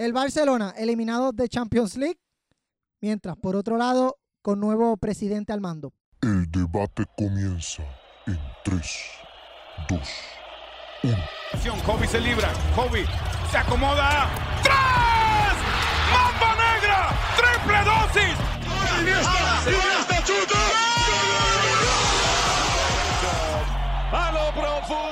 El Barcelona eliminado de Champions League, mientras por otro lado con nuevo presidente al mando. El debate comienza en 3, 2, 1. Kobe se libra. Kobe se acomoda. ¡Tres! ¡Mamba negra! ¡Triple dosis! A lo profundo.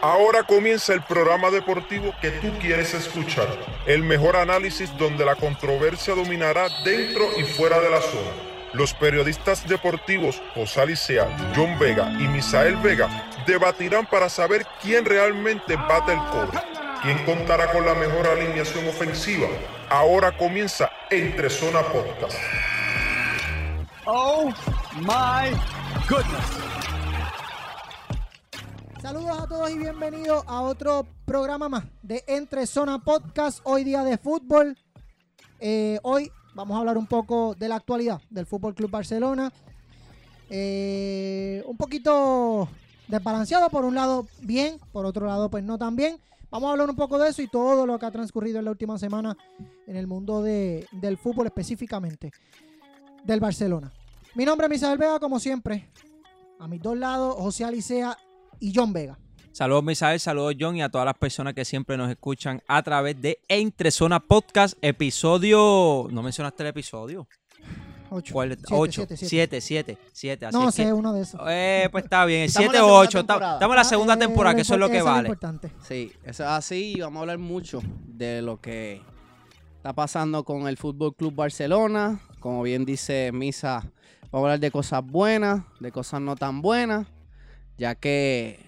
Ahora comienza el programa deportivo que tú quieres escuchar. El mejor análisis donde la controversia dominará dentro y fuera de la zona. Los periodistas deportivos José Alicea, John Vega y Misael Vega debatirán para saber quién realmente bate el cobre. ¿Quién contará con la mejor alineación ofensiva? Ahora comienza Entre Zona Podcast. Oh my goodness. Saludos a todos y bienvenidos a otro programa más de Entre Zona Podcast, hoy día de fútbol. Eh, hoy vamos a hablar un poco de la actualidad del Fútbol Club Barcelona. Eh, un poquito desbalanceado, por un lado bien, por otro lado pues no tan bien. Vamos a hablar un poco de eso y todo lo que ha transcurrido en la última semana en el mundo de- del fútbol específicamente del Barcelona. Mi nombre es Misael Vega, como siempre. A mis dos lados, José Alicea y John Vega. Saludos Misael, saludos John y a todas las personas que siempre nos escuchan a través de Entre Zona Podcast, episodio... ¿No mencionaste el episodio? Ocho. ¿Cuál? Siete, 8, siete, siete. 7, 7, 7. No sé, uno de esos. Eh, pues está bien, Estamos 7 en la o segunda 8. temporada. Estamos en la Ah, segunda eh, temporada, que eso es lo que eso vale. importante. Sí, eso es así y vamos a hablar mucho de lo que está pasando con el Fútbol Club Barcelona. Como bien dice Misa, vamos a hablar de cosas buenas, de cosas no tan buenas, ya que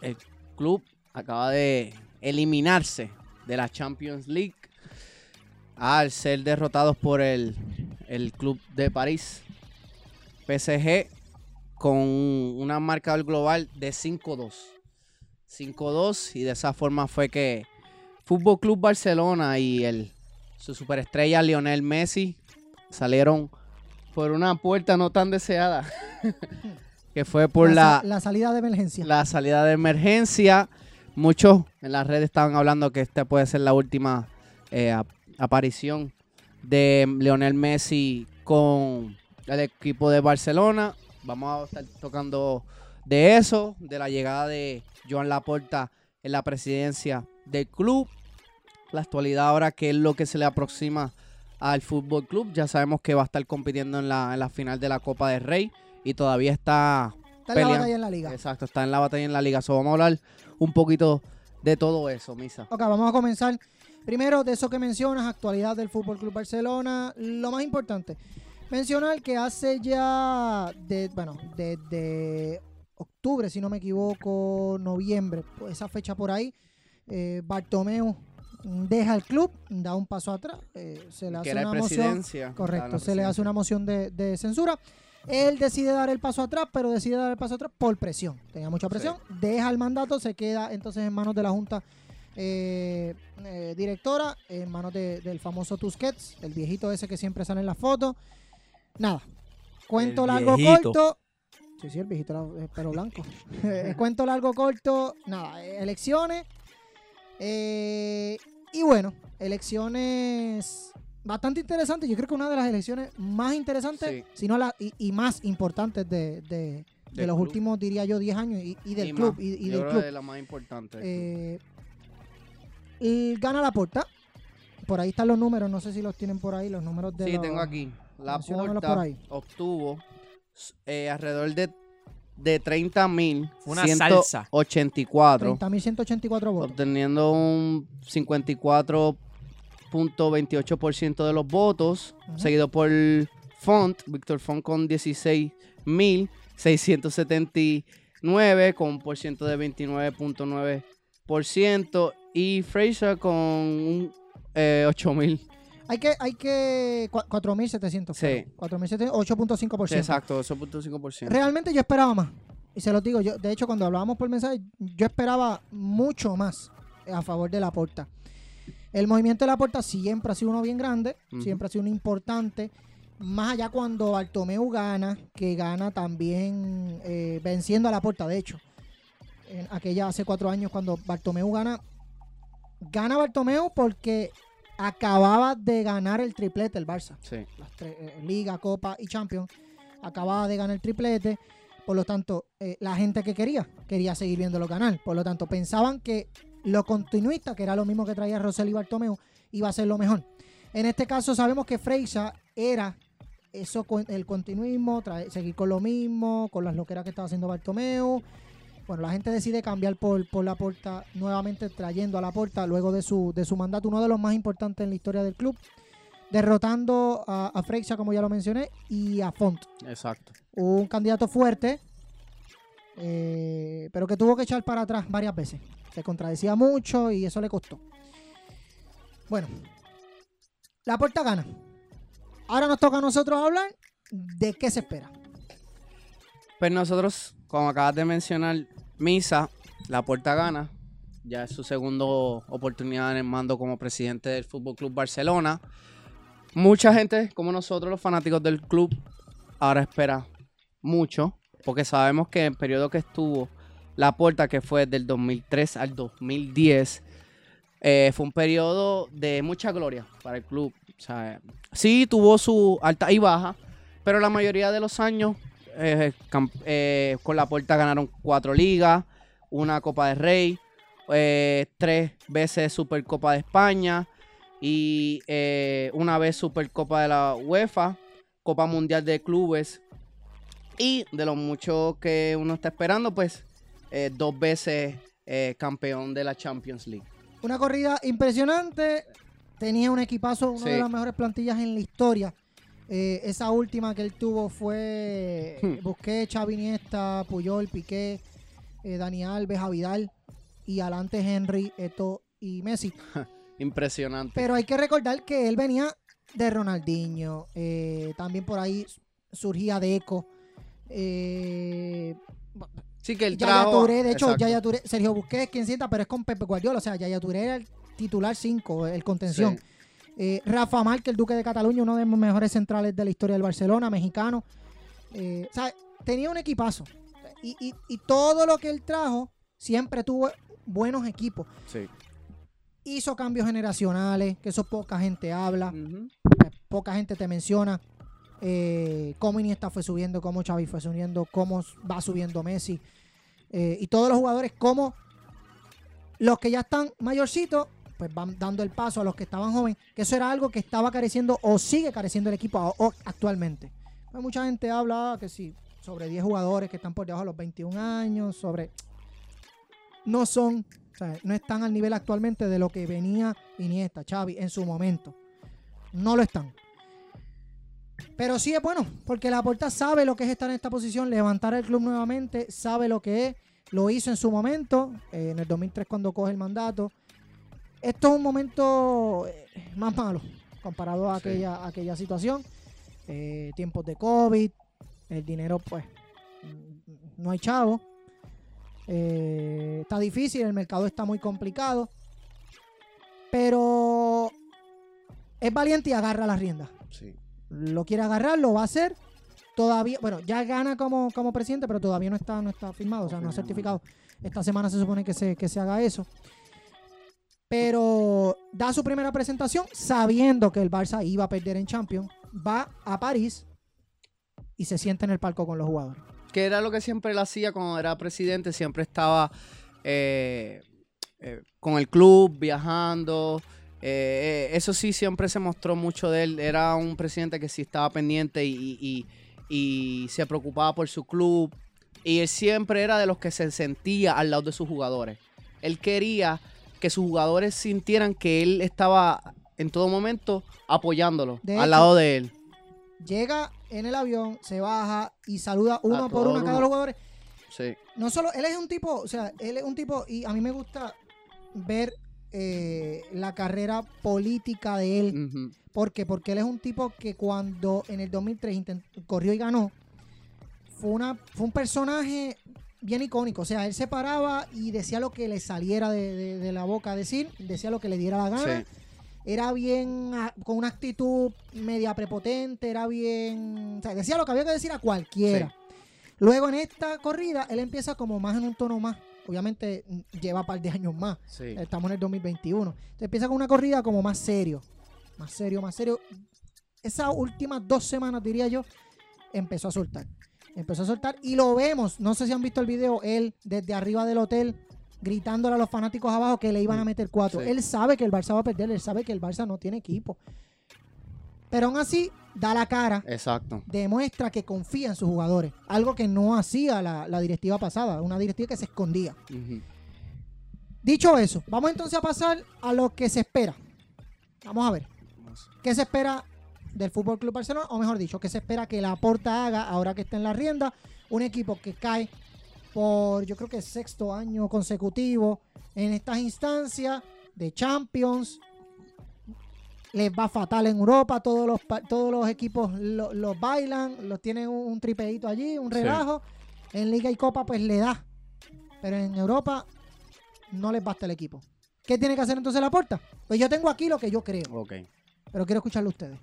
el club acaba de eliminarse de la Champions League al ser derrotados por el, el club de París, PSG, con una marcador global de 5-2. 5-2 y de esa forma fue que Fútbol Club Barcelona y el su superestrella Lionel Messi salieron por una puerta no tan deseada que fue por la, la, sa- la salida de emergencia. la salida de emergencia. Muchos en las redes estaban hablando que esta puede ser la última eh, ap- aparición de Lionel Messi con el equipo de Barcelona. Vamos a estar tocando de eso, de la llegada de Joan Laporta en la presidencia del club. La actualidad ahora, que es lo que se le aproxima al Fútbol Club. Ya sabemos que va a estar compitiendo en la, en la final de la Copa del Rey y todavía está Está en la batalla en la liga. Exacto, está en la batalla en la liga. So, vamos a hablar un poquito de todo eso, Misa. Ok, vamos a comenzar. Primero, de eso que mencionas, actualidad del Fútbol Club Barcelona. Lo más importante, mencionar que hace ya, de, bueno, desde octubre, si no me equivoco, noviembre, pues esa fecha por ahí, eh, Bartomeu deja el club, da un paso atrás, eh, se le hace una moción. Correcto, se le hace una moción de, de censura. Él decide dar el paso atrás, pero decide dar el paso atrás por presión. Tenía mucha presión, deja el mandato, se queda entonces en manos de la Junta eh, eh, Directora, en manos de- del famoso Tusquets, el viejito ese que siempre sale en las fotos. Nada, cuento El largo, viejito. corto. Sí, sí, el viejito, eh, pelo blanco. Eh, cuento largo, corto. Nada, elecciones. Eh, y bueno, elecciones bastante interesantes. Yo creo que una de las elecciones más interesantes, Sí. si no la, y, y más importantes de, de- de los club. últimos, diría yo, 10 años y, y del Y club. más. Y, y Yo del creo club. es la más importante. club. Eh, y gana la porta. Por ahí están los números, no sé si los tienen por ahí, los números de sí, los- tengo aquí. La ahí. obtuvo eh, alrededor de, de 30 mil. Una salsa. 84. 30.184 votos. Obteniendo un 54.28% de los votos. Seguido por Font, Víctor Font con 16.679 con un por ciento de 29.9%. Y Fraser con un eh, 8.000. Hay que, hay que, cua- 4.700. Sí. fueron. 4.700, 8.5%. Sí, exacto, 8.5%. Realmente yo esperaba más. Y se los digo, yo, de hecho, cuando hablábamos por mensaje, yo esperaba mucho más a favor de la porta. El movimiento de la porta siempre ha sido uno bien grande, siempre ha sido uno importante. Más allá cuando Bartomeu gana, que gana también eh, venciendo a la puerta, de hecho. En aquella hace cuatro años cuando Bartomeu gana. Gana Bartomeu porque acababa de ganar el triplete el Barça. Sí. Las tres, eh, Liga, Copa y Champions. Acababa de ganar el triplete. Por lo tanto, eh, la gente que quería, quería seguir viéndolo ganar. Por lo tanto, pensaban que lo continuista, que era lo mismo que traía Rosel y Bartomeu, iba a ser lo mejor. En este caso sabemos que Freisa era eso el continuismo, trae- seguir con lo mismo, con las loqueras que estaba haciendo Bartomeu. Bueno, la gente decide cambiar por, por la puerta, nuevamente trayendo a la puerta luego de su, de su mandato, uno de los más importantes en la historia del club, derrotando a, a Freisa, como ya lo mencioné, y a Font Exacto. un candidato fuerte, eh, pero que tuvo que echar para atrás varias veces. Se contradecía mucho y eso le costó. Bueno, la puerta gana. Ahora nos toca a nosotros hablar de qué se espera. Pues nosotros, como acabas de mencionar, Misa, la puerta gana. Ya es su segunda oportunidad en el mando como presidente del Fútbol Club Barcelona. Mucha gente, como nosotros, los fanáticos del club, ahora espera mucho, porque sabemos que el periodo que estuvo la puerta, que fue del 2003 al 2010, eh, fue un periodo de mucha gloria para el club. Sí tuvo su alta y baja, pero la mayoría de los años eh, eh, con la puerta ganaron cuatro ligas, una Copa de Rey, tres veces Supercopa de España y una vez Supercopa de la UEFA, Copa Mundial de Clubes y de lo mucho que uno está esperando, pues eh, dos veces eh, campeón de la Champions League. Una corrida impresionante. Tenía un equipazo, una de las mejores plantillas en la historia. Eh, esa última que él tuvo fue Hmm. Busquets, Xavi Iniesta, Puyol, Piqué, Dani Alves, Avidal y adelante Henry, Eto y Messi. Impresionante. Pero hay que recordar que él venía de Ronaldinho. también por ahí surgía Deco. Eh, sí que el Yaya. Touré, de hecho, Exacto. Yaya Touré, Sergio Busquets, quien sienta, pero es con Pepe Guardiola. O sea, Yaya Touré era el titular 5, el contención. Sí. Eh, Rafa Márquez, el Duque de Cataluña, uno de los mejores centrales de la historia del Barcelona, mexicano. Eh, o sea, tenía un equipazo. Y, y- y todo lo que él trajo siempre tuvo buenos equipos. Sí. Hizo cambios generacionales, que eso poca gente habla, poca gente te menciona. Eh, cómo Iniesta fue subiendo, cómo Xavi fue subiendo, cómo va subiendo Messi. Eh, y todos los jugadores, cómo los que ya están mayorcitos, pues van dando el paso a los que estaban jóvenes, que eso era algo que estaba careciendo o sigue careciendo el equipo actualmente. Pues mucha gente habla que sí, sobre 10 jugadores que están por debajo de los 21 años, sobre... No son, no están al nivel actualmente de lo que venía Iniesta, Xavi en su momento. No lo están. Pero sí es bueno, porque la Porta sabe lo que es estar en esta posición, levantar el club nuevamente, sabe lo que es, lo hizo en su momento, eh, en el 2003 cuando coge el mandato. Esto es un momento eh, más malo comparado a Sí. aquella, a aquella situación. Eh, tiempos de COVID, el dinero pues no hay chavo. Eh, está difícil, el mercado está muy complicado. Pero es valiente y agarra las riendas Sí. Lo quiere agarrar, lo va a hacer. Todavía, bueno, ya gana como, como presidente, pero todavía no está, no está firmado, o sea, no ha certificado. Esta semana se supone que se, que se haga eso. Pero da su primera presentación sabiendo que el Barça iba a perder en Champions. Va a París y se sienta en el palco con los jugadores. que era lo que siempre él hacía cuando era presidente, siempre estaba eh, eh, con el club, viajando. Eh, eh, eso sí, siempre se mostró mucho de él. Era un presidente que sí estaba pendiente y, y- y se preocupaba por su club. Y él siempre era de los que se sentía al lado de sus jugadores. Él quería que sus jugadores sintieran que él estaba en todo momento apoyándolo, De al hecho, lado de él. Llega en el avión, se baja y saluda uno por todo uno a cada uno. los jugadores. Sí. no solo, él es un tipo, o sea, él es un tipo, y a mí me gusta ver eh, la carrera política de él. Ujú. ¿Por qué? Porque él es un tipo que cuando en el 2003 intent- corrió y ganó, fue, una, fue un personaje bien icónico. O sea, él se paraba y decía lo que le saliera de, de- de la boca a decir, decía lo que le diera la gana. Sí. era bien, ah, con una actitud media prepotente, era bien, o sea, decía lo que había que decir a cualquiera. Luego en esta corrida, él empieza como más en un tono más, obviamente mm, lleva un par de años más, Sí. estamos en el 2021. Entonces empieza con una corrida como más serio, más serio, más serio. Esas últimas dos semanas, diría yo, empezó a soltar. Empezó a soltar y lo vemos, no sé si han visto el video, él desde arriba del hotel gritándole a los fanáticos abajo que le iban a meter cuatro. Sí. Él sabe que el Barça va a perder, él sabe que el Barça no tiene equipo. Pero aún así, da la cara, Exacto. demuestra que confía en sus jugadores. Algo que no hacía la, la directiva pasada, una directiva que se escondía. Dicho eso, vamos entonces a pasar a lo que se espera. Vamos a ver. ¿Qué se espera del Fútbol Club Barcelona? O mejor dicho, ¿qué se espera que la Porta haga ahora que está en la rienda? Un equipo que cae por, yo creo que sexto año consecutivo en estas instancias de Champions. Les va fatal en Europa, todos los, pa- todos los equipos lo- los bailan, los tienen un, un tripeíto allí, un Sí. relajo. En Liga y Copa pues le da. Pero en Europa no les basta el equipo. ¿Qué tiene que hacer entonces la Porta? Pues yo tengo aquí lo que yo creo, Ok. pero quiero escucharlo a ustedes.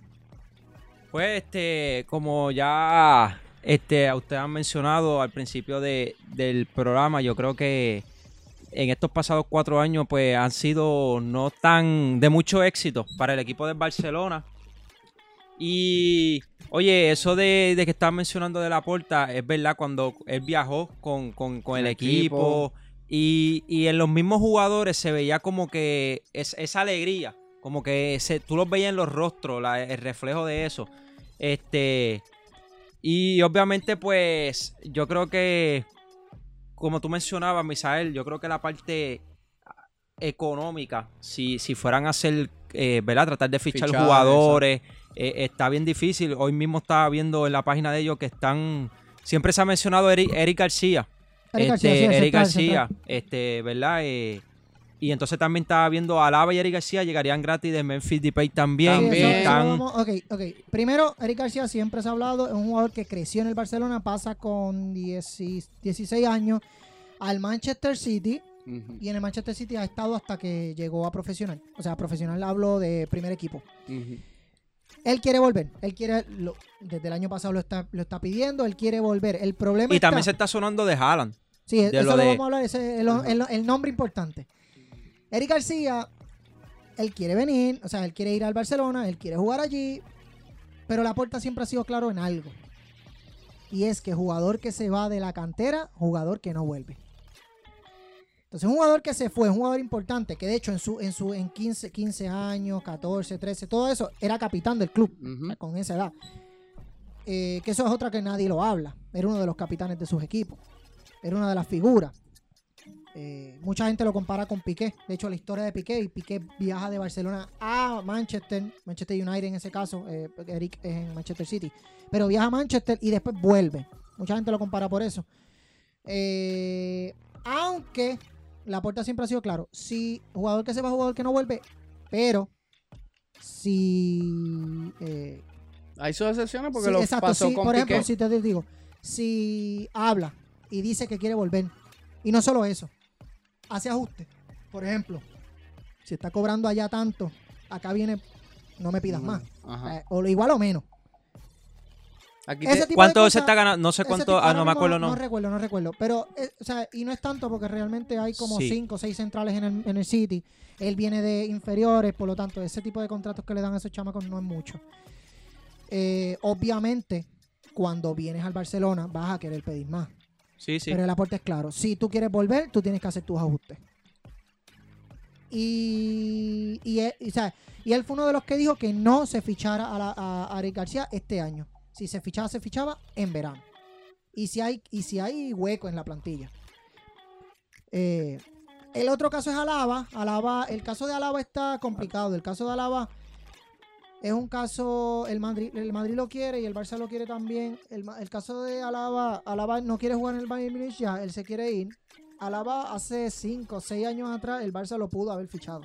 Pues este, como ya este, a ustedes han mencionado al principio de- del programa, yo creo que en estos pasados cuatro años pues han sido no tan de mucho éxito para el equipo del Barcelona. Y oye, eso de, de que estaban mencionando de la porta, es verdad, cuando él viajó con, con- con el El equipo, equipo. y, y en los mismos jugadores se veía como que es, esa alegría, como que se, tú los veías en los rostros, la- el reflejo de eso. Este, y obviamente, pues, yo creo que, como tú mencionabas, Misael, yo creo que la parte económica, si, si fueran a hacer, eh, ¿verdad? Tratar de fichar jugadores, eh, está bien difícil. Hoy mismo estaba viendo en la página de ellos que están, siempre se ha mencionado Eric, Eric García. Eric este, García, sí, el Eric central, García, central. este, ¿verdad? Eh, y entonces también estaba viendo a Alaba y Eric García llegarían gratis de Memphis Depay también. También. eso- eso están- vamos- ok, ok. Primero, Eric García siempre se ha hablado, es un jugador que creció en el Barcelona, pasa con 10 16 años al Manchester City y en el Manchester City ha estado hasta que llegó a profesional. O sea, profesional hablo de primer equipo. Él quiere volver, él quiere, lo- desde el año pasado lo está, lo está pidiendo, él quiere volver. El problema y también se está sonando de Haaland. Sí, de eso lo lo de- vamos a hablar, ese es el, el- el nombre importante. Eric García, él quiere venir, o sea, él quiere ir al Barcelona, él quiere jugar allí, pero la puerta siempre ha sido claro en algo. Y es que jugador que se va de la cantera, jugador que no vuelve. Entonces, un jugador que se fue, un jugador importante, que de hecho en su en su en 15, 15 años, 14, 13, todo eso, era capitán del club con esa edad. Eh, que eso es otra que nadie lo habla. Era uno de los capitanes de sus equipos. Era una de las figuras. Eh, mucha gente lo compara con Piqué. De hecho, la historia de Piqué, y Piqué viaja de Barcelona a Manchester, Manchester United en ese caso, eh, Eric es en Manchester City, pero viaja a Manchester y después vuelve. Mucha gente lo compara por eso. Eh, aunque la puerta siempre ha sido claro, si jugador que se va, jugador que no vuelve, pero si Hay sus excepciones porque Sí, lo exacto, pasó sí, con por ejemplo, Piqué. si te digo, si habla y dice que quiere volver, y no solo eso, hace ajustes. Por ejemplo, si está cobrando allá tanto, acá viene, no me pidas más. Ajá. Eh, o igual o menos. Aquí te- ¿Cuánto se está ganando? No sé cuánto, tipo- ah, no me acuerdo, no. No recuerdo, no recuerdo. Pero, eh, o sea, y no es tanto porque realmente hay como Sí. cinco o seis centrales en el, en el City. Él viene de inferiores, por lo tanto, ese tipo de contratos que le dan a esos chamacos no es mucho. Eh, obviamente, cuando vienes al Barcelona, vas a querer pedir más. Sí, sí. Pero el aporte es claro. Si tú quieres volver, tú tienes que hacer tus ajustes. Y, y, él, y, él fue uno de los que dijo que no se fichara a, la- a, García este año. Si se fichaba, se fichaba en verano. Y si hay, y si hay hueco en la plantilla. Eh, el otro caso es Alaba. Alaba. El caso de Alaba está complicado. El caso de Alaba es un caso. El Madrid, el Madrid lo quiere y el Barça lo quiere también. El, el caso de Alaba. Alaba no quiere jugar en el Bayern Munich ya. Él se quiere ir. Alaba hace 5 o 6 años atrás el Barça lo pudo haber fichado.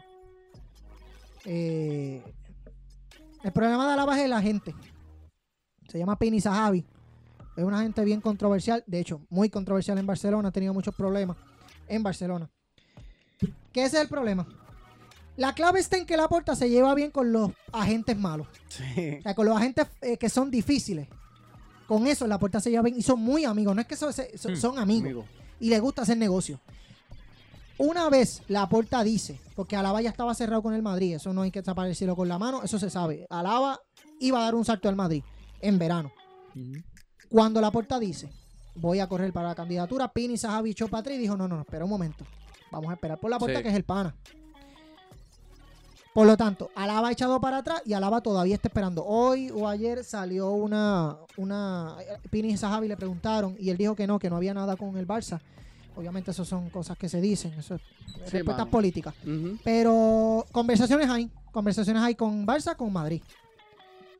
Eh, el problema de Alaba es el agente. Se llama Pini Zahavi. Es una gente bien controversial. De hecho, muy controversial en Barcelona. Ha tenido muchos problemas en Barcelona. ¿Qué es el problema? La clave está en que la porta se lleva bien con los agentes malos. Sí. O sea, con los agentes eh, que son difíciles. Con eso la puerta se lleva bien y son muy amigos. No es que son, son- Hmm, son amigos. Amigo. Y les gusta hacer negocio. Una vez la puerta dice, porque Alaba ya estaba cerrado con el Madrid, eso no hay que desaparecerlo con la mano, eso se sabe. Alaba iba a dar un salto al Madrid en verano. Cuando la puerta dice, voy a correr para la candidatura, Pini Sajavi y dijo, no, no, no, espera un momento. Vamos a esperar por la puerta Sí. que es el pana. Por lo tanto, Alaba ha echado para atrás y Alaba todavía está esperando. Hoy o ayer salió una, una Pini y Sajavi le preguntaron y él dijo que no, que no había nada con el Barça. Obviamente eso son cosas que se dicen, eso es respuestas mano. políticas. Pero conversaciones hay, conversaciones hay con Barça, con Madrid.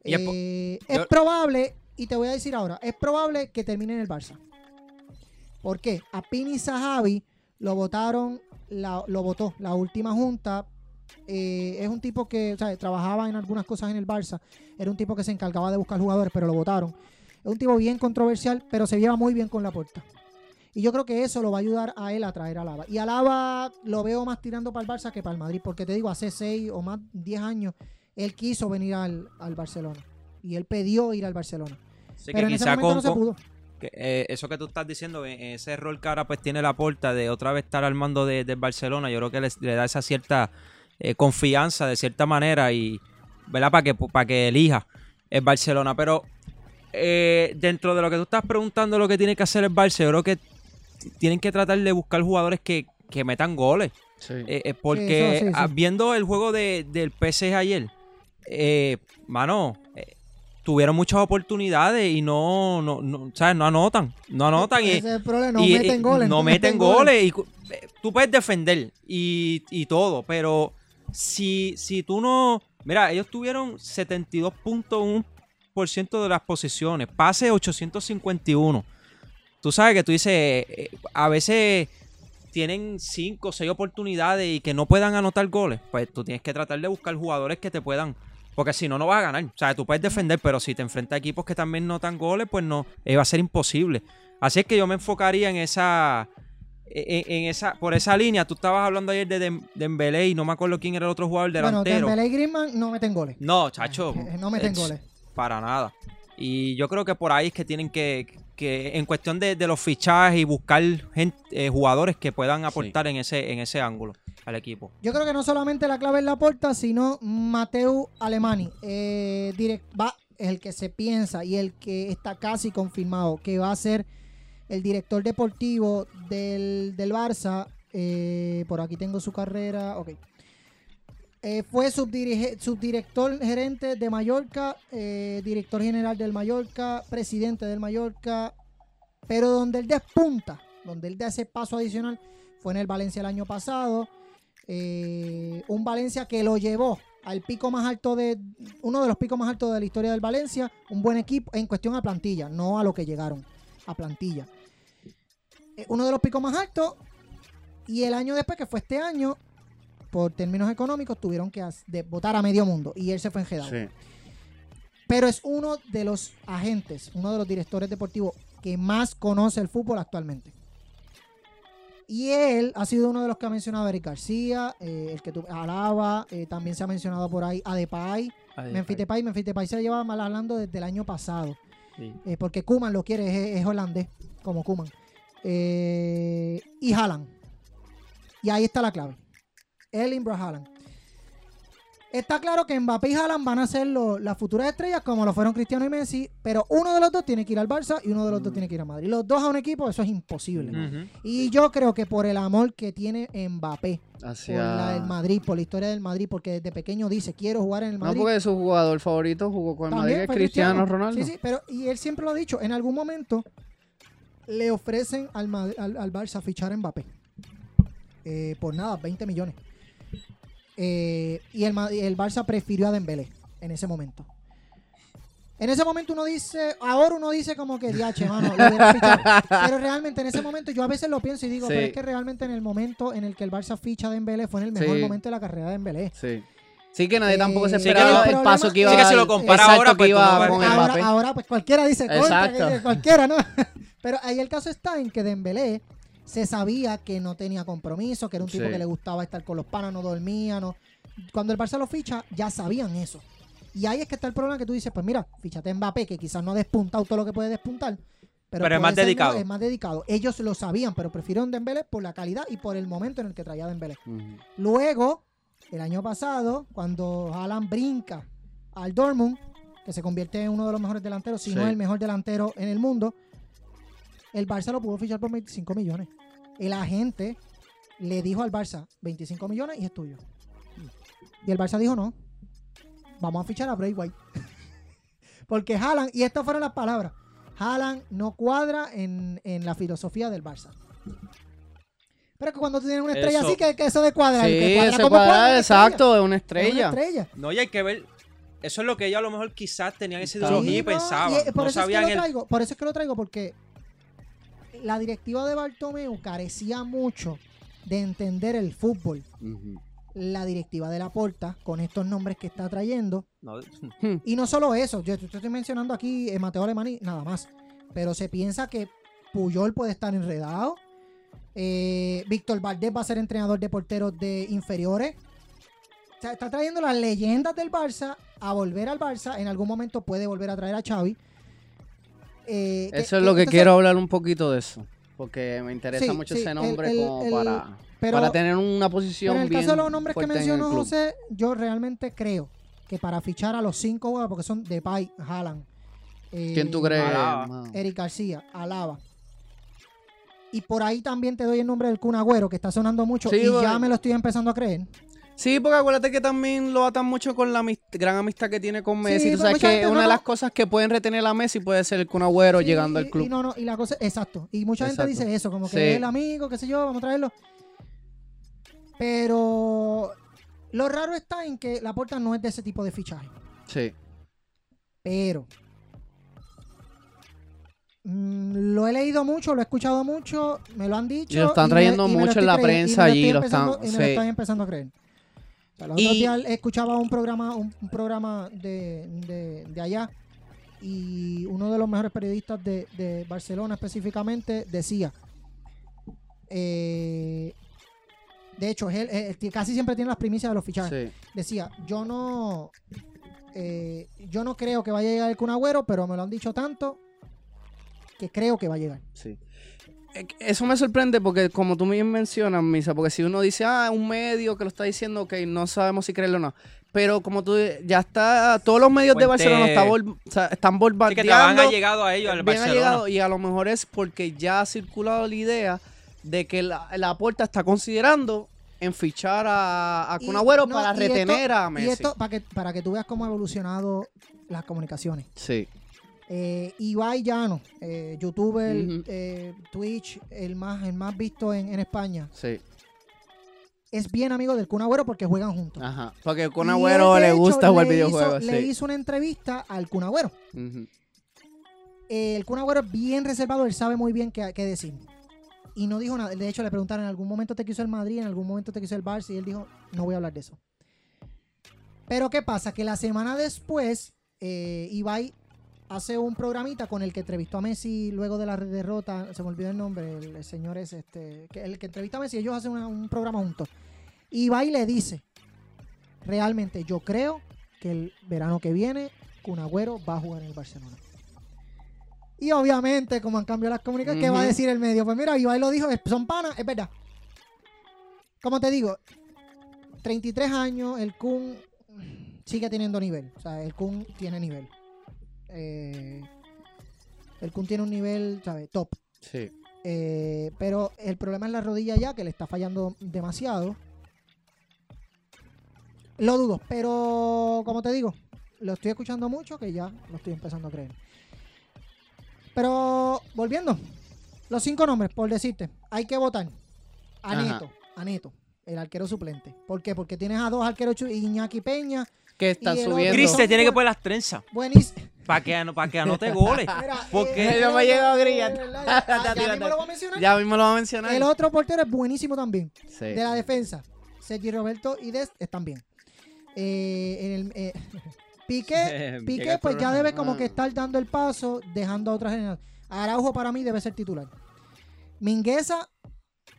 Y Eh, es probable, y te voy a decir ahora, es probable que termine en el Barça. ¿Por qué? A Pini Sahabi lo votaron, la- lo votó la última junta. Eh, es un tipo que o sea, trabajaba en algunas cosas en el Barça. Era un tipo que se encargaba de buscar jugadores, pero lo votaron. Es un tipo bien controversial, pero se lleva muy bien con la puerta. Y yo creo que eso lo va a ayudar a él a traer a Lava. Y a Lava lo veo más tirando para el Barça que para el Madrid, porque te digo, hace 6 o más 10 años, él quiso venir al, al Barcelona. Y él pidió ir al Barcelona. Así pero que en ese momento con, no se pudo. que, eh, eso que tú estás diciendo, en- en ese rol que ahora pues tiene la porta de otra vez estar al mando de, del Barcelona, yo creo que les- le, da esa cierta eh, confianza de cierta manera y, ¿verdad? Para que, para que elija el Barcelona. Pero eh, dentro de lo que tú estás preguntando, lo que tiene que hacer el Barça, yo creo que tienen que tratar de buscar jugadores que, que metan goles. Sí. Eh, porque eso sí, sí. ah, viendo el juego de, del PSG ayer, eh, mano, eh, tuvieron muchas oportunidades y no, no, no, ¿sabes? no anotan. No anotan y, Ese es el problema, no y- meten goles. No meten goles. Y, eh, tú puedes defender y, y todo, pero si, si tú no... Mira, ellos tuvieron 72.1% de las posiciones, pase 851. Tú sabes que tú dices, eh, a veces tienen 5 o 6 oportunidades y que no puedan anotar goles, pues tú tienes que tratar de buscar jugadores que te puedan... Porque si no, no vas a ganar. O sea, tú puedes defender, pero si te enfrentas a equipos que también notan goles, pues no, eh, va a ser imposible. Así es que yo me enfocaría en esa... En, en esa, por esa línea, tú estabas hablando ayer de Dem- Dembélé y no me acuerdo quién era el otro jugador Bueno, delantero. Dembélé y Griezmann no meten goles. No, chacho. Eh, no meten es- goles. Para nada. Y yo creo que por ahí es que tienen que, que en cuestión de, de los fichajes y buscar gente, eh, jugadores que puedan aportar en ese en ese ángulo al equipo. Yo creo que no solamente la clave es la puerta, sino Mateu Alemani. Eh, direct- va, es el que se piensa y el que está casi confirmado que va a ser el director deportivo del, del Barça. Eh, por aquí tengo su carrera. Ok. Eh, fue subdirige- subdirector gerente de Mallorca, eh, director general del Mallorca, presidente del Mallorca, pero donde él despunta, donde él da ese paso adicional, fue en el Valencia el año pasado. Un Valencia que lo llevó al pico más alto de uno de los picos más altos de la historia del Valencia, un buen equipo en cuestión a plantilla, no a lo que llegaron, a plantilla. Eh, uno de los picos más altos y el año después, que fue este año, por términos económicos, tuvieron que votar a medio mundo y él se fue enjedado. Sí. Pero es uno de los agentes, uno de los directores deportivos que más conoce el fútbol actualmente. Y él ha sido uno de los que ha mencionado a Eric García, eh, el que tu, Alaba, eh, también se ha mencionado por ahí a Depay, Memphis Depay, Memphis Depay se lleva mal hablando desde el año pasado, eh, porque Kuman lo quiere, es, es holandés, como Kuman. Eh, y Haaland. Y ahí está la clave. Erling Braut Haaland. Está claro que Mbappé y Haaland van a ser lo- las futuras estrellas como lo fueron Cristiano y Messi, pero uno de los dos tiene que ir al Barça y uno de los dos tiene que ir a Madrid. Los dos a un equipo, eso es imposible. Y yo creo que por el amor que tiene Mbappé por Hacia... la del Madrid, por la historia del Madrid, porque desde pequeño dice, quiero jugar en el No, Madrid. porque su jugador favorito jugó con el Madrid, es fue Cristiano Ronaldo. Sí, sí, pero y él siempre lo ha dicho, en algún momento le ofrecen al, al, al Barça fichar a Mbappé. Eh, por nada, 20 millones. Eh, y el, el Barça prefirió a Dembélé en ese momento. En ese momento uno dice, ahora uno dice como que diache, mano, lo hubiera fichado". Pero realmente en ese momento yo a veces lo pienso y digo, Sí. pero es que realmente en el momento en el que el Barça ficha a Dembélé fue en el mejor Sí. momento de la carrera de Dembélé. Sí. Sí que nadie Eh, tampoco se sí que esperaba el el paso que iba Sí que si lo compara ahora, pues, tú iba no vas- con ahora, Mbappé. ahora, pues cualquiera dice, "Contra, Exacto. que cualquiera, ¿no? Pero ahí el caso está en que Dembélé se sabía que no tenía compromiso, que era un tipo Sí. que le gustaba estar con los panas, no dormía, no. cuando el Barça lo ficha, ya sabían eso. Y ahí es que está el problema que tú dices, pues mira, fichate a Mbappé, que quizás no ha despuntado todo lo que puede despuntar. Pero, Pero es más dedicado. Es más dedicado. Ellos lo sabían, pero prefirieron Dembélé por la calidad y por el momento en el que traía Dembélé. Luego, el año pasado, cuando Haaland brinca al Dortmund, que se convierte en uno de los mejores delanteros, si no Sí. el mejor delantero en el mundo, el Barça lo pudo fichar por 25 millones. El agente le dijo al Barça, 25 millones y es tuyo. Y el Barça dijo, no, vamos a fichar a Bray White. Porque Haaland, y estas fueron las palabras, Haaland no cuadra en, en la filosofía del Barça. Pero es que cuando tú tienes una estrella Eso- así, que, que eso de cuadra, el que Sí, cuadra ese como cuadra, cuadra, es una estrella. exacto, es una Es estrella. No, y hay que ver. Eso es lo que ellos a lo mejor quizás tenían esa Sí, ideología y Sí, no, pensaban. y, por no eso es que lo el. traigo, por eso es que lo traigo, porque la directiva de Bartomeu carecía mucho de entender el fútbol. La directiva de la Porta, con estos nombres que está trayendo. No, Y no solo eso, yo te estoy mencionando aquí eh, Mateo Alemani, nada más. Pero se piensa que Puyol puede estar enredado. eh, Víctor Valdés va a ser entrenador de porteros de inferiores. O sea, está trayendo las leyendas del Barça a volver al Barça. En algún momento puede volver a traer a Xavi. Eh, Eso es lo que entonces- quiero hablar un poquito de eso. Porque me interesa Sí, mucho sí, ese nombre el- como el- para, pero- para tener una posición Pero en el bien caso de los nombres que mencionó. José, yo realmente creo que para fichar a los cinco jugadores, porque son Depay, Haaland, eh, ¿Quién tú crees? Alaba. ma? Eric García, Alaba. Y por ahí también te doy el nombre del Kun Agüero, que está sonando mucho Sí, y bueno. ya me lo estoy empezando a creer. Sí, porque acuérdate que también lo atan mucho con la amist- gran amistad que tiene con Messi. Sí, Tú pero sabes mucha que una no de las cosas que pueden retener a Messi puede ser el Kun Agüero Sí, llegando y- al club. Y no, no, y la cosa, exacto. Y mucha gente dice eso, como que Sí. es el amigo, qué sé yo, vamos a traerlo. Pero lo raro está en que la puerta no es de ese tipo de fichaje. Sí. Pero mm, lo he leído mucho, lo he escuchado mucho, me lo han dicho. Y lo están me- trayendo y me lo mucho en la y prensa me allí, lo están- Y me lo estoy empezando a creer. O sea, los otros días escuchaba un programa, un, un programa de, de- de allá y uno de los mejores periodistas de, de Barcelona específicamente decía, eh, de hecho, él, él- él casi siempre tiene las primicias de los fichajes Sí. decía, yo no eh, yo no creo que vaya a llegar el Kun Agüero, pero me lo han dicho tanto que creo que va a llegar. Sí. Eh, Eso me sorprende porque, como tú bien mencionas, Misa, porque si uno dice, ah, un medio que lo está diciendo, ok, no sabemos si creerlo o no. Pero como tú, ya está, todos los medios de Barcelona está bol- o sea, están sí que bombardeando. han llegado a ellos al bien ha Barcelona. llegado, y a lo mejor es porque ya ha circulado la idea de que la, la puerta está considerando en fichar a, a Kun Y- Agüero no, para esto- retener a Messi. Y esto, para que, para que tú veas cómo ha evolucionado las comunicaciones. Sí, Eh, Ibai Llano, eh, youtuber, eh, Twitch, el más, el más visto en, en España, sí. es bien amigo del Kun Agüero porque juegan juntos. Ajá. Porque Kun Y él, Agüero le hecho, gusta jugar videojuegos. Le sí. hizo una entrevista al Kun Agüero. Eh, el Kun Agüero es bien reservado, él sabe muy bien qué, qué decir. Y no dijo nada. De hecho, le preguntaron, ¿en algún momento te quiso el Madrid? ¿En algún momento te quiso el Barça? Y él dijo, no voy a hablar de eso. Pero ¿qué pasa? Que la semana después, eh, Ibai hace un programita con el que entrevistó a Messi luego de la derrota. Se me olvidó el nombre, el, el señor es este, que el que entrevistó a Messi, ellos hacen una- un programa juntos. Ibai le dice, realmente yo creo que el verano que viene, Kun Agüero va a jugar en el Barcelona. Y obviamente, como han cambiado las comunicaciones, ¿qué va a decir el medio? Pues mira, Ibai lo dijo, son panas, es verdad. Como te digo, 33 años, el Kun sigue teniendo nivel. O sea, el Kun tiene nivel. Eh, el Kun tiene un nivel, ¿sabes? Top. Sí. Eh, pero el problema es la rodilla ya, que le está fallando demasiado. Lo dudo, pero como te digo, lo estoy escuchando mucho que ya lo estoy empezando a creer. Pero volviendo, los cinco nombres, por decirte, hay que votar a. Neto, a Neto, el arquero suplente. ¿Por qué? Porque tienes a dos arqueros, Iñaki Peña, Que está Y el otro- subiendo. Son se tiene que poner las trenzas buenísimo. para que, pa' que anote goles. Mira, Porque- eh, Ya me ya- ya- mismo lo voy a mencionar. Ya mismo lo va a mencionar. El otro portero es buenísimo también. Sí. De la defensa. Sergi Roberto y Des están bien. Eh, en el, eh, Piqué, Piqué pues ya debe como que estar dando el paso, dejando a otras generaciones. Araujo para mí debe ser titular. Mingueza,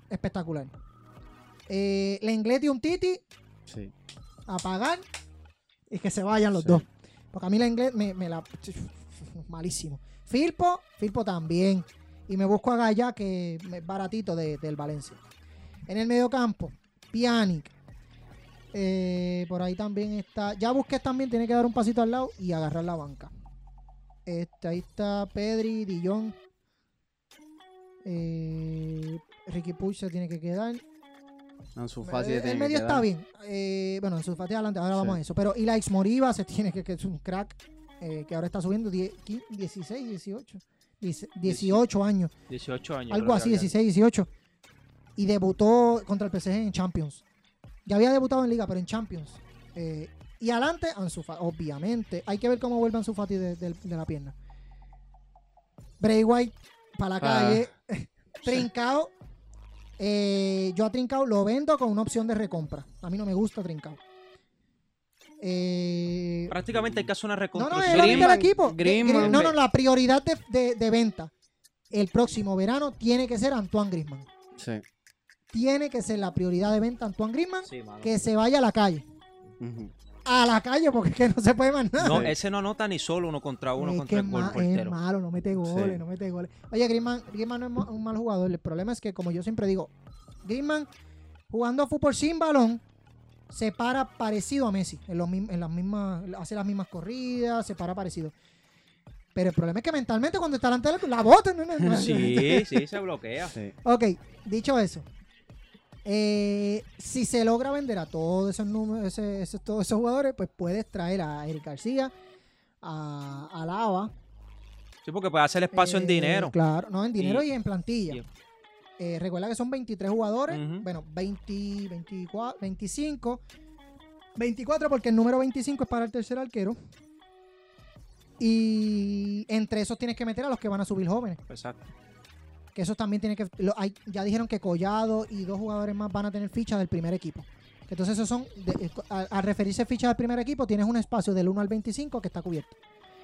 espectacular. Eh, Lenglet y un Titi, Sí. a pagar y que se vayan los Sí. dos. Porque a mí la inglés me, me la. Malísimo. Filpo, Filpo también. Y me busco a Gaya, que es baratito de- del Valencia. En el medio campo, Pjanic. Eh, por ahí también está. Ya busqué también, tiene que dar un pasito al lado y agarrar la banca. Este, ahí está Pedri, Dillon. Eh, Ricky Puig se tiene que quedar. Ansu Fati Eh, el que medio está bien. Eh, bueno, en su Fati adelante, ahora vamos a eso. Pero Ilaix Moriba se tiene que, que es un crack, eh, que ahora está subiendo 10, 15, 16, 18. 10 18 años, 18 años. algo así, había. 16, 18. Y debutó contra el PSG en Champions. Ya había debutado en Liga, pero en Champions. Eh, y adelante, Ansu Fati, obviamente. Hay que ver cómo vuelve Ansu Fati de, de- de la pierna. Bray White para la Ah. calle. Trincao. Eh, yo a Trincao lo vendo con una opción de recompra. A mí no me gusta Trincao. Eh, Prácticamente hay que hacer una no, no, reconstrucción. es lo mismo el equipo. Eh, no, no, la prioridad de, de- de venta el próximo verano tiene que ser Antoine Griezmann. Sí. Tiene que ser la prioridad de venta Antoine Sí, mano. que se vaya a la calle. A la calle porque es que no se puede más nada. No, ese no anota ni solo uno contra uno es contra que el gol ma- es portero. malo, no mete goles, Sí. no mete goles. Oye, Griezmann, Griezmann no es un mal jugador. El problema es que, como yo siempre digo, Griezmann jugando fútbol sin balón se para parecido a Messi. En, los en las mismas, hace las mismas corridas, se para parecido. Pero el problema es que mentalmente cuando está delante de la, la bota. no, no, no. Sí, sí, se bloquea. Sí. Ok, dicho eso. Eh, si se logra vender a todos esos números, ese- ese- todos esos jugadores, pues puedes traer a Eric García, a, a Lava. Sí, porque puede hacer espacio en eh, dinero. Claro, no, en dinero y, Y- en plantilla. y- Eh, recuerda que son 23 jugadores, bueno, 20, 24, 25, 24 porque el número 25 es para el tercer arquero. Y entre esos tienes que meter a los que van a subir jóvenes. Exacto. Que esos también tienen que. lo- hay- ya dijeron que Collado y dos jugadores más van a tener ficha del primer equipo. Entonces, esos son. de- al, al referirse ficha del primer equipo, tienes un espacio del 1 al 25 que está cubierto.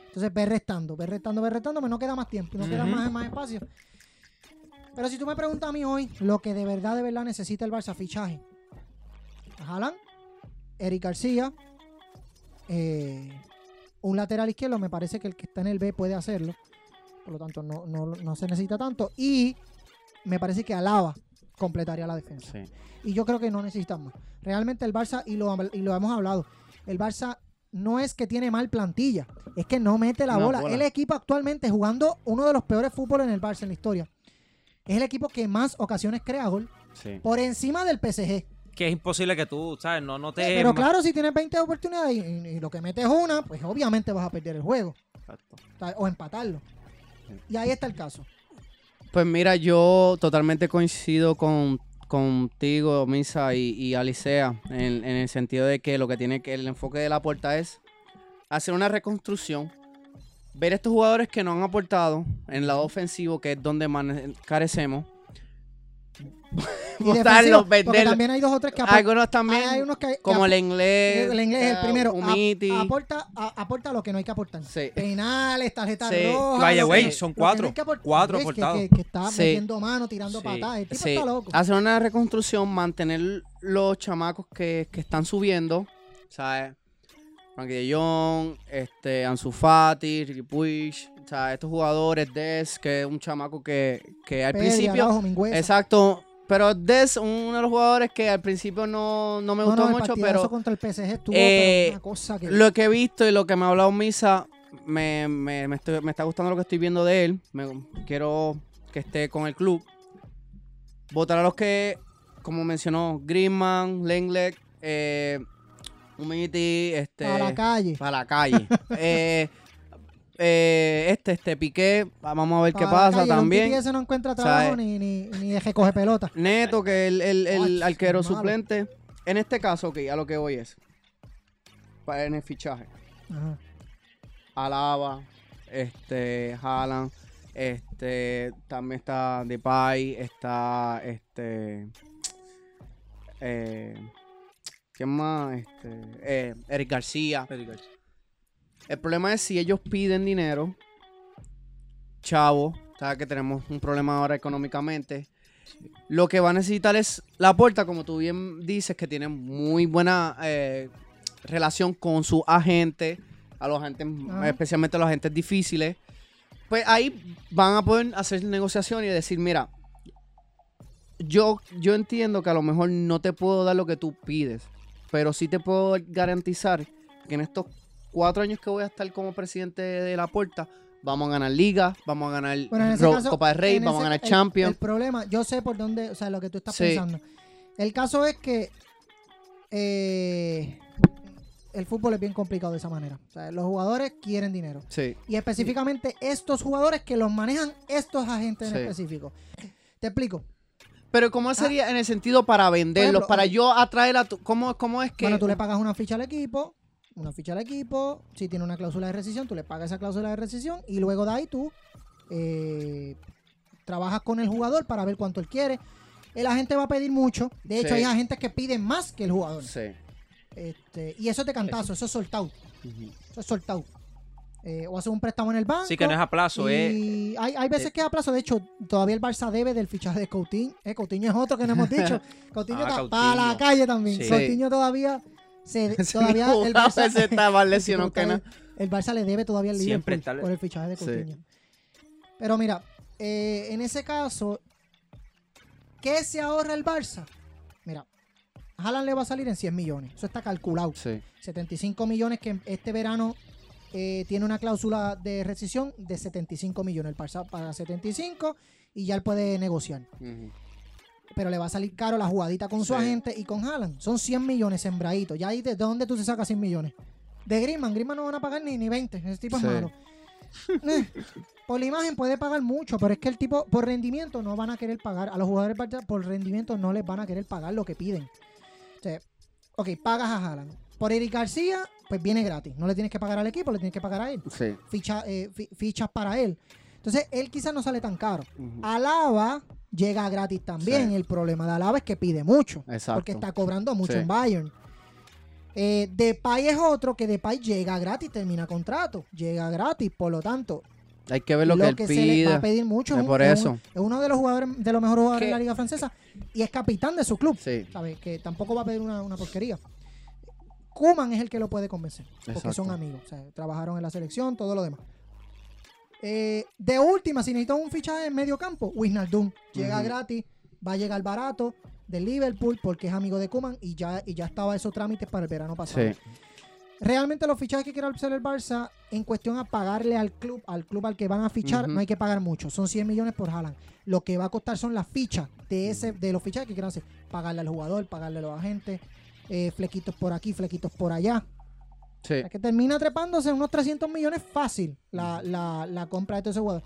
Entonces, ves restando, ves restando, ves restando, pero no queda más tiempo, no queda más, más espacio. Pero si tú me preguntas a mí hoy, lo que de verdad, de verdad necesita el Barça fichaje: Haaland, Eric García, eh, un lateral izquierdo, me parece que el que está en el B puede hacerlo. Por lo tanto, no, no, no se necesita tanto. Y me parece que Alaba completaría la defensa. Sí. Y yo creo que no necesitan más. Realmente el Barça, y lo, y lo hemos hablado, el Barça no es que tiene mal plantilla, es que no mete la No, bola. bola. El equipo actualmente jugando uno de los peores fútbol en el Barça en la historia. Es el equipo que más ocasiones crea gol Sí. por encima del PSG. Que es imposible que tú, ¿sabes? No, no te. Pero claro, si tienes 20 oportunidades y, y lo que metes una, pues obviamente vas a perder el juego Exacto. o empatarlo. Y ahí está el caso. Pues mira, yo totalmente coincido con, contigo, Misa y, y Alicea, en, en el sentido de que lo que tiene que el enfoque de la puerta es hacer una reconstrucción, ver estos jugadores que no han aportado en el lado ofensivo, que es donde carecemos, Y defensivo, porque venderlos. también hay dos o tres que aportan. Algunos también, hay unos que, que como el inglés, el inglés es el eh, primero. aporta, a- aporta lo que no hay que aportar. Sí. Penales, tarjetas Sí. rojas. Vaya, güey, son cuatro. no hay que aportar. Cuatro que- aportados. Que, que está Sí. metiendo mano, tirando Sí. patadas. El tipo Sí, está loco. hacer una reconstrucción, mantener los chamacos que, que están subiendo, ¿sabes? Frankie de Jong, este, Ansu Fati, Ricky Puig, ¿sabes? Estos jugadores, Des, que es un chamaco que, que al Pedri, principio... Mingüeza. Exacto, pero Des, uno de los jugadores que al principio no, no me No, gustó no, mucho, pero contra el PSG estuvo eh, pero una cosa que... lo que he visto y lo que me ha hablado Misa, me, me, me estoy- me está gustando lo que estoy viendo de él. Quiero que esté con el club. Votar a los que, como mencionó, Griezmann, Lenglet, eh, Umiti, este, a la calle. para la calle. Eh, eh, este, este, Piqué, vamos a ver qué Pa' la pasa también. Umtiti ese no encuentra trabajo ni, ni, ni recoge pelota. Neto, que es el, el, el Ay, arquero malo. suplente. En este caso, ok, a lo que voy es. Para en el fichaje. Ajá. Alaba, este, Haaland, este, también está Depay, está, este, eh, ¿quién más? Este, eh, Eric García. El problema es si ellos piden dinero, chavo, sabes que tenemos un problema ahora económicamente. Lo que va a necesitar es la puerta, como tú bien dices, que tiene muy buena, eh, relación con su agente, a los agentes, especialmente a los agentes difíciles, pues ahí van a poder hacer negociación y decir, mira, yo, yo entiendo que a lo mejor no te puedo dar lo que tú pides, pero sí te puedo garantizar que en estos cuatro años que voy a estar como presidente de la puerta, vamos a ganar liga, vamos a ganar Bueno, en caso, Copa del Rey, en vamos a ganar Champions. El problema, yo sé por dónde, o sea, lo que tú estás Sí. pensando. El caso es que eh, el fútbol es bien complicado de esa manera. O sea, los jugadores quieren dinero. Sí, Y específicamente estos jugadores que los manejan estos agentes en Sí. específico. Te explico. pero ¿cómo sería en el sentido para venderlos? ejemplo, para yo atraer a tu... ¿Cómo, cómo es que...? Bueno, tú le pagas una ficha al equipo, una ficha al equipo, si tiene una cláusula de rescisión, tú le pagas esa cláusula de rescisión y luego de ahí tú eh, trabajas con el jugador para ver cuánto él quiere. El agente va a pedir mucho. De hecho, Sí. hay agentes que piden más que el jugador. Sí. Este, y eso es de cantazo, eso es soltado. Eso es soltado. Eh, o hace un préstamo en el banco. Sí, que no es a plazo, es. y hay, hay veces que es a plazo. De hecho, todavía el Barça debe del fichaje de Coutinho. Eh, Coutinho es otro que no hemos dicho. Coutinho Ah, está Coutinho. para la calle también. Sí. Coutinho todavía se, todavía el Barça, veces está más el lesionado que nada. el Barça le debe todavía Siempre Liverpool está- por el fichaje de Sí. Coutinho. Pero mira, eh, en ese caso, ¿qué se ahorra el Barça? Mira, Haaland le va a salir en 100 millones. Eso está calculado. Sí. 75 millones que este verano eh, tiene una cláusula de rescisión de 75 millones. El Barça paga 75 y ya él puede negociar. Ujú. Pero le va a salir caro la jugadita con su agente y con Haaland. Son 100 millones sembraditos. Ya ahí, ¿de dónde tú se sacas 100 millones? De Griezmann. Griezmann no van a pagar ni, ni 20. Ese tipo Sí. es malo. Eh, por la imagen puede pagar mucho, pero es que el tipo, por rendimiento, no van a querer pagar. A los jugadores por rendimiento, no les van a querer pagar lo que piden. O sea, ok, pagas a Haaland. Por Eric García, pues viene gratis. No le tienes que pagar al equipo, le tienes que pagar a él. Sí. Ficha, eh, fi- fichas para él. Entonces, él quizás no sale tan caro. Ujú. Alaba llega gratis también. Sí. El problema de Alaba es que pide mucho. Exacto. Porque está cobrando mucho Sí. en Bayern. Eh, Depay es otro que Depay llega gratis, termina contrato. Llega gratis, por lo tanto, Hay que ver lo, que él se le va a pide. pedir mucho. Es un- por es eso. un- Es uno de los jugadores, de los mejores jugadores de la Liga Francesa y es capitán de su club. Sí. ¿Sabes? Que tampoco va a pedir una, una porquería. Kuman es el que lo puede convencer. Porque Exacto. son amigos. O sea, trabajaron en la selección, todo lo demás. Eh, de última, si necesitas un fichaje en medio campo, Wijnaldum llega gratis, va a llegar barato de Liverpool porque es amigo de Kuman y ya, y ya estaba esos trámites para el verano pasado. Sí. Realmente los fichajes que quiere hacer el Barça en cuestión a pagarle al club, al club al que van a fichar, no hay que pagar mucho. Son 100 millones por Haaland. Lo que va a costar son las fichas de ese, de los fichajes que quieran hacer. Pagarle al jugador, pagarle a los agentes, eh, flequitos por aquí, flequitos por allá. Sí. O sea, que termina trepándose unos 300 millones fácil la, la, la compra de todo ese jugador.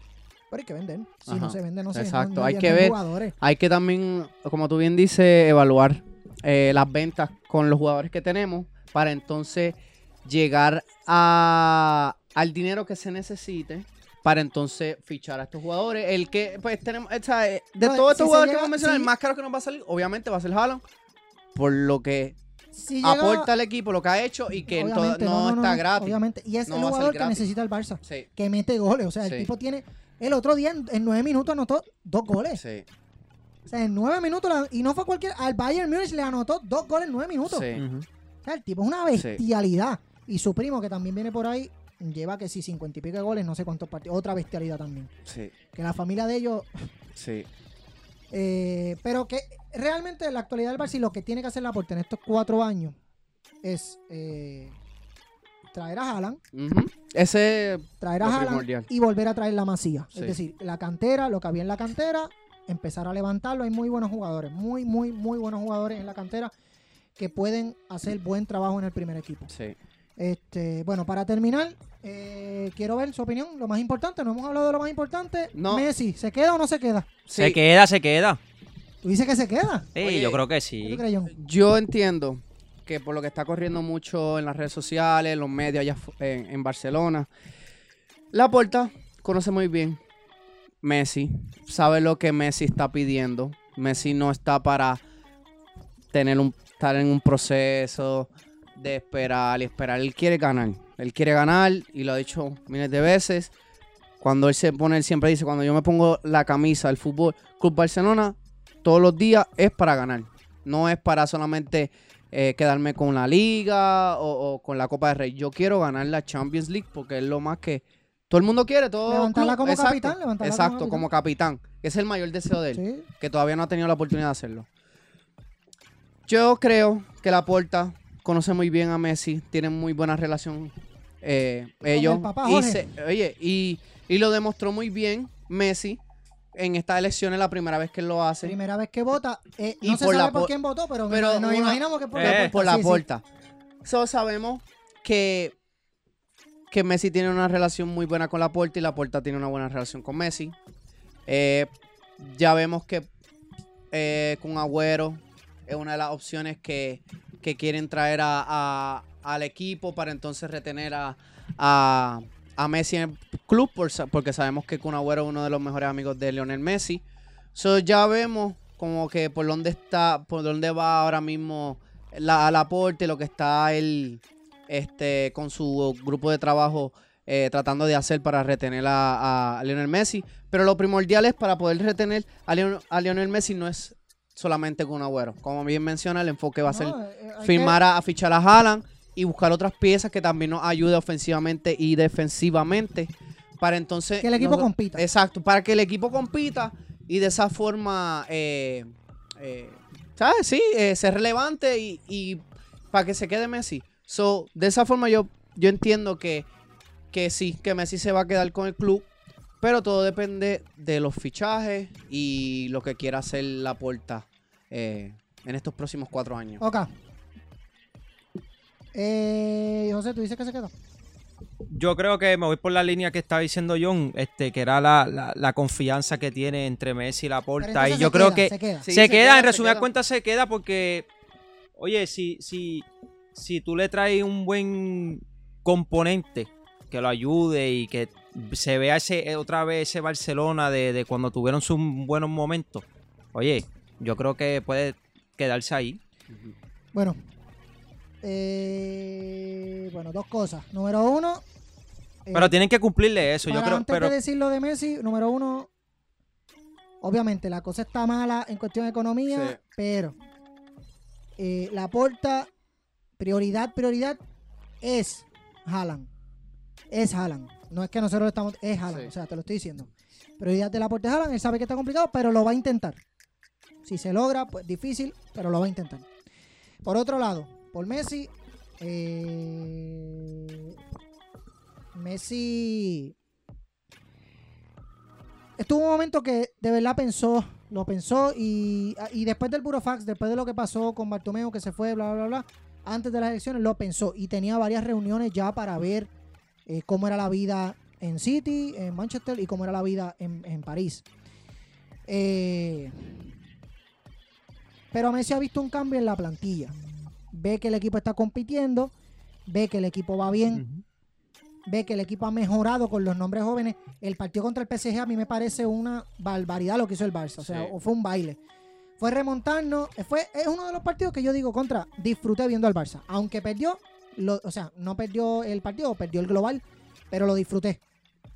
Pero hay que vender. Si no se vende, no se Exacto, no- no hay que ver. jugadores. Hay que también, como tú bien dices, evaluar eh, las ventas con los jugadores que tenemos para entonces llegar a, al dinero que se necesite para entonces fichar a estos jugadores. El que, pues, tenemos, o sea, eh, de No, todos si estos jugadores que llega- a mencionar, si- el más caro que nos va a salir, obviamente va a ser Haaland, por lo que Si llega- aporta al equipo, lo que ha hecho y que no, está gratis. Obviamente. Y es No el jugador que gratis. necesita el Barça. Sí, Que mete goles. O sea, el Sí. tipo tiene. El otro día, en, en nueve minutos, anotó dos goles. sí, O sea, en nueve minutos. la- y no fue cualquier. Al Bayern Múnich le anotó dos goles en nueve minutos. sí. O sea, el tipo es una bestialidad. Y su primo, que también viene por ahí, lleva que sí, cincuenta y pico de goles, no sé cuántos partidos. Otra bestialidad también. sí, Que la familia de ellos. sí. Eh, pero que realmente en la actualidad del Barça lo que tiene que hacer la Porta en estos cuatro años es eh, traer a Haaland. Ese, traer a Haaland y volver a traer la masía. Sí. Es decir, la cantera, lo que había en la cantera, empezar a levantarlo. Hay muy buenos jugadores, muy, muy, muy buenos jugadores en la cantera que pueden hacer buen trabajo en el primer equipo. sí. Este, bueno, para terminar, eh, quiero ver su opinión. Lo más importante, no hemos hablado de lo más importante. No. Messi, ¿se queda o no se queda? Se queda, se queda. Tú dices que se queda. Sí, Oye, yo creo que ¿Qué sí. Yo entiendo que por lo que está corriendo mucho en las redes sociales, en los medios allá en, en Barcelona, la Porta conoce muy bien Messi, sabe lo que Messi está pidiendo. Messi no está para tener un, estar en un proceso de esperar y esperar. Él quiere ganar. Él quiere ganar y lo ha dicho miles de veces. Cuando él se pone, él siempre dice, cuando yo me pongo la camisa del fútbol Club Barcelona, todos los días es para ganar. No es para solamente eh, quedarme con la liga o, o con la Copa de Rey. Yo quiero ganar la Champions League porque es lo más que todo el mundo quiere. Todo Levantarla club- como exacto, capitán, levantarla como exacto, como capitán. que es el mayor deseo de él Sí. que todavía no ha tenido la oportunidad de hacerlo. Yo creo que la Porta conoce muy bien a Messi, tienen muy buena relación eh, ellos. el papá y se- oye, y, y lo demostró muy bien Messi en estas elecciones, la primera vez que él lo hace. Primera vez que vota. eh, Y no se por sabe por po- quién votó, pero, pero nos una- imaginamos que por Eh, la puerta. por la sí, sí. Porta. So, sabemos que, que Messi tiene una relación muy buena con la Porta y la Porta tiene una buena relación con Messi. Eh, ya vemos que eh, con Agüero es una de las opciones que, que quieren traer a, al equipo para entonces retener a, a, a Messi en el club porque sabemos que Kun Agüero es uno de los mejores amigos de Lionel Messi. So, ya vemos como que por dónde está, por dónde va ahora mismo la aporte, lo que está él este, con su grupo de trabajo eh, tratando de hacer para retener a, a Lionel Messi. Pero lo primordial es para poder retener a, Leon- a Lionel Messi no es solamente con Agüero. Como bien menciona, el enfoque va a ser No, eh, firmar a, a fichar a Haaland y buscar otras piezas que también nos ayude ofensivamente y defensivamente para entonces Que el equipo compita. exacto para que el equipo compita y de esa forma eh, eh, sabes sí eh, ser relevante y, y para que se quede Messi so de esa forma yo yo entiendo que que sí que Messi se va a quedar con el club pero todo depende de los fichajes y lo que quiera hacer la porta eh, en estos próximos cuatro años. Ok. Eh, José, tú dices que se quedó. Yo creo que me voy por la línea que estaba diciendo John, este, que era la, la- la confianza que tiene entre Messi y Laporta. entonces Y yo creo queda, que se queda. Sí, se, se queda, queda, en resumidas queda. cuentas se queda porque, oye, si, si, si tú le traes un buen componente que lo ayude y que se vea ese, eh, otra vez ese Barcelona de, de cuando tuvieron sus buenos momentos, oye, yo creo que puede quedarse ahí. Bueno. Eh, bueno, dos cosas. Número uno. eh, Pero tienen que cumplirle eso, yo creo. antes Pero de decir lo de Messi, número uno, obviamente la cosa está mala en cuestión de economía, Sí. pero eh, la porta, prioridad, prioridad es Haaland. Es Haaland. No es que nosotros lo estamos, es Haaland, Sí. o sea, te lo estoy diciendo. Prioridad de la porta es Haaland, él sabe que está complicado, pero lo va a intentar. Si se logra, pues difícil, pero lo va a intentar. Por otro lado, por Messi, eh, Messi estuvo un momento que de verdad pensó, lo pensó y, y después del Burofax, después de lo que pasó con Bartomeu que se fue, bla, bla, bla, antes de las elecciones lo pensó y tenía varias reuniones ya para ver eh, cómo era la vida en City, en Manchester y cómo era la vida en, en París. Eh, pero Messi ha visto un cambio en la plantilla. Ve que el equipo está compitiendo, ve que el equipo va bien, ve que el equipo ha mejorado con los nombres jóvenes. El partido contra el PSG a mí me parece una barbaridad lo que hizo el Barça. O sea, Sí. o fue un baile. Fue remontarnos. Fue, es uno de los partidos que yo digo contra. Disfruté viendo al Barça. Aunque perdió, lo- o sea, no perdió el partido, perdió el global, pero lo disfruté.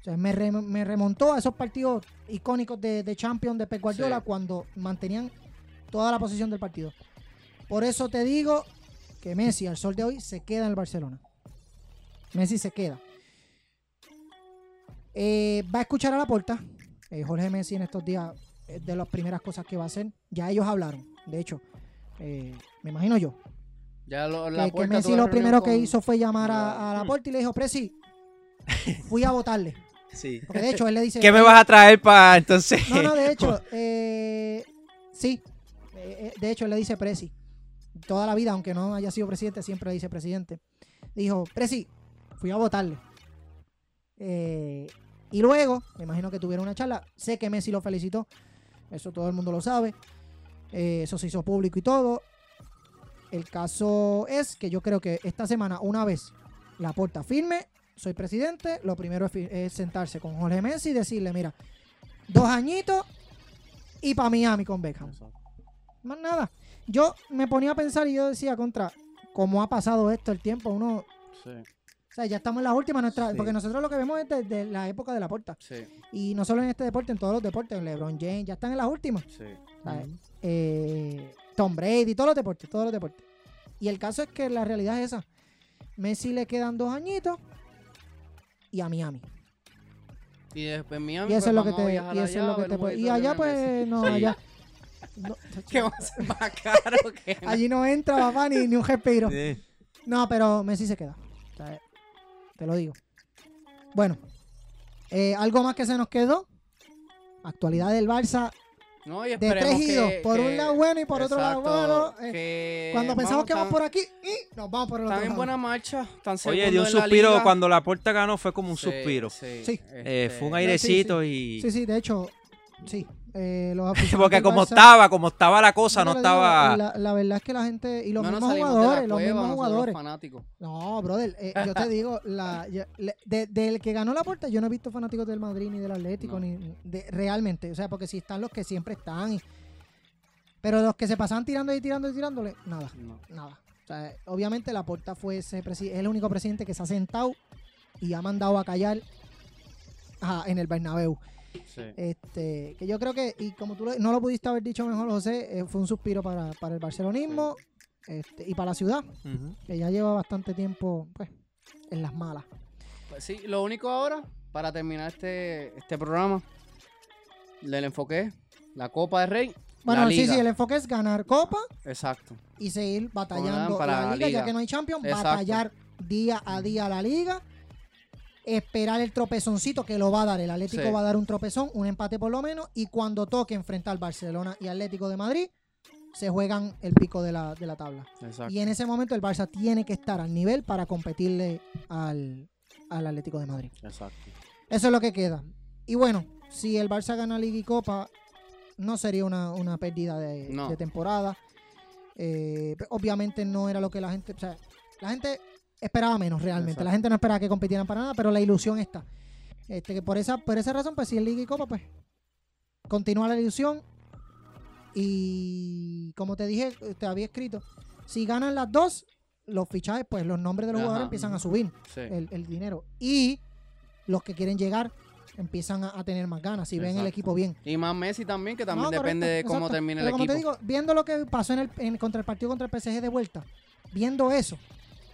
O sea, me, re- me remontó a esos partidos icónicos de, de Champions de Pep Guardiola Sí. cuando mantenían toda la posición del partido. Por eso te digo que Messi al sol de hoy se queda en el Barcelona. Messi se queda. Eh, va a escuchar a la puerta. Jorge Messi en estos días es de las primeras cosas que va a hacer. Ya ellos hablaron. De hecho, eh, me imagino yo. Ya lo, Que, la que Porta Messi lo primero que hizo fue llamar a, a la puerta y le dijo, Presi, fui a votarle. sí. Porque de hecho él le dice... ¿Qué me vas a traer para entonces? No, no, de hecho, eh, sí. Eh, eh, de hecho, él le dice Presi. Toda la vida, aunque no haya sido presidente, siempre le dice presidente. Dijo, Presi, fui a votarle. Eh, y luego, me imagino que tuvieron una charla. Sé que Messi lo felicitó. Eso todo el mundo lo sabe. Eh, eso se hizo público y todo. El caso es que yo creo que esta semana, una vez la puerta firme, soy presidente, lo primero es, sentarse con Jorge Messi y decirle, mira, dos añitos y para Miami con Beckham. Más nada. Yo me ponía a pensar y yo decía contra cómo ha pasado esto el tiempo. Uno, Sí, o sea, ya estamos en las últimas nuestras, Sí. porque nosotros lo que vemos es desde la época de la puerta. sí, Y no solo en este deporte, en todos los deportes, LeBron James, ya están en las últimas. sí. Eh, Tom Brady, todos los deportes, todos los deportes. Y el caso es que la realidad es esa. Messi le quedan dos añitos y a Miami. Y después Miami, Y eso pues, es lo que te, y eso es allá lo a que te puede- Y allá pues no, Sí. allá. no, ¿Qué va a ser más caro que allí no entra papá ni, ni un respiro. Sí. No, pero Messi se queda. O sea, te lo digo. Bueno, eh, algo más que se nos quedó. Actualidad del Barça. No, y De tres y dos. que- Por que- un lado bueno y por otro lado malo. eh, Cuando pensamos que vamos tan- por aquí, y nos vamos por el otro Están en lado. buena marcha, están Oye, dio un suspiro liga. cuando la puerta ganó, fue como un Sí, suspiro. Sí, Sí. Eh, este, fue un sí, airecito y... Sí, sí, de hecho, sí. Eh, los Porque como Barça- estaba, como estaba la cosa, no estaba... La, la verdad es que la gente. Y los no mismos jugadores, los cueva, mismos jugadores. fanáticos. No, brother, eh, yo te digo, la, ya- le- de- del que ganó la puerta, yo no he visto fanáticos del Madrid ni del Atlético, No. ni de, realmente. O sea, porque si están los que siempre están. y- pero los que se pasan tirando y tirando y tirándole, nada, No. nada. O sea, obviamente la puerta fue ese el único presidente que se ha sentado y ha mandado a callar en el Bernabéu. Sí. Este, que yo creo que, y como tú lo- no lo pudiste haber dicho mejor, José, eh, fue un suspiro para, para el barcelonismo este, y para la ciudad, que ya lleva bastante tiempo pues, en las malas. Pues sí, lo único ahora, para terminar este, este programa, le enfoqué la Copa de Rey. Bueno, la sí, Liga. sí, el enfoque es ganar Copa Exacto. y seguir batallando para la la liga, ya que no hay Champions, Exacto. batallar día a día la liga, esperar el tropezoncito que lo va a dar. El Atlético Sí. va a dar un tropezón, un empate por lo menos, y cuando toque enfrentar Barcelona y Atlético de Madrid, se juegan el pico de la, de la tabla. Exacto. Y en ese momento el Barça tiene que estar al nivel para competirle al, al Atlético de Madrid. Exacto. Eso es lo que queda. Y bueno, si el Barça gana Liga y Copa, no sería una, una pérdida de, No. de temporada. Eh, obviamente no era lo que la gente... O sea, la gente esperaba menos realmente. Exacto. La gente no esperaba que compitieran para nada, pero la ilusión está. Este, que por esa, por esa razón, pues si es Liga y Copa, pues continúa la ilusión. Y como te dije, te había escrito, si ganan las dos, los fichajes, pues los nombres de los Ajá. jugadores empiezan a subir Sí. el, el dinero. Y los que quieren llegar empiezan a, a tener más ganas si ven el equipo bien. Y más Messi también, que también No, depende de cómo exacto. termine el Pero como equipo. te digo, viendo lo que pasó en el, en- contra el partido contra el PSG de vuelta, viendo eso,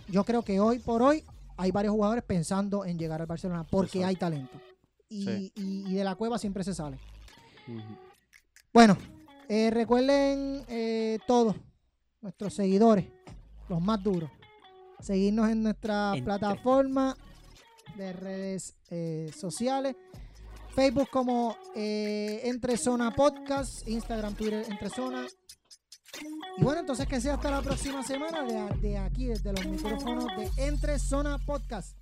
yo creo que hoy por hoy hay varios jugadores pensando en llegar al Barcelona porque Exacto. hay talento. Y, Sí. y- y de la cueva siempre se sale. Bueno, eh, recuerden eh, todos nuestros seguidores, los más duros, seguirnos en nuestra Entre. plataforma de redes eh, sociales. Facebook como eh, Entre Zona Podcast, Instagram, Twitter Entre Zona. Y bueno, entonces que sea hasta la próxima semana de, de aquí, desde los micrófonos de Entre Zona Podcast.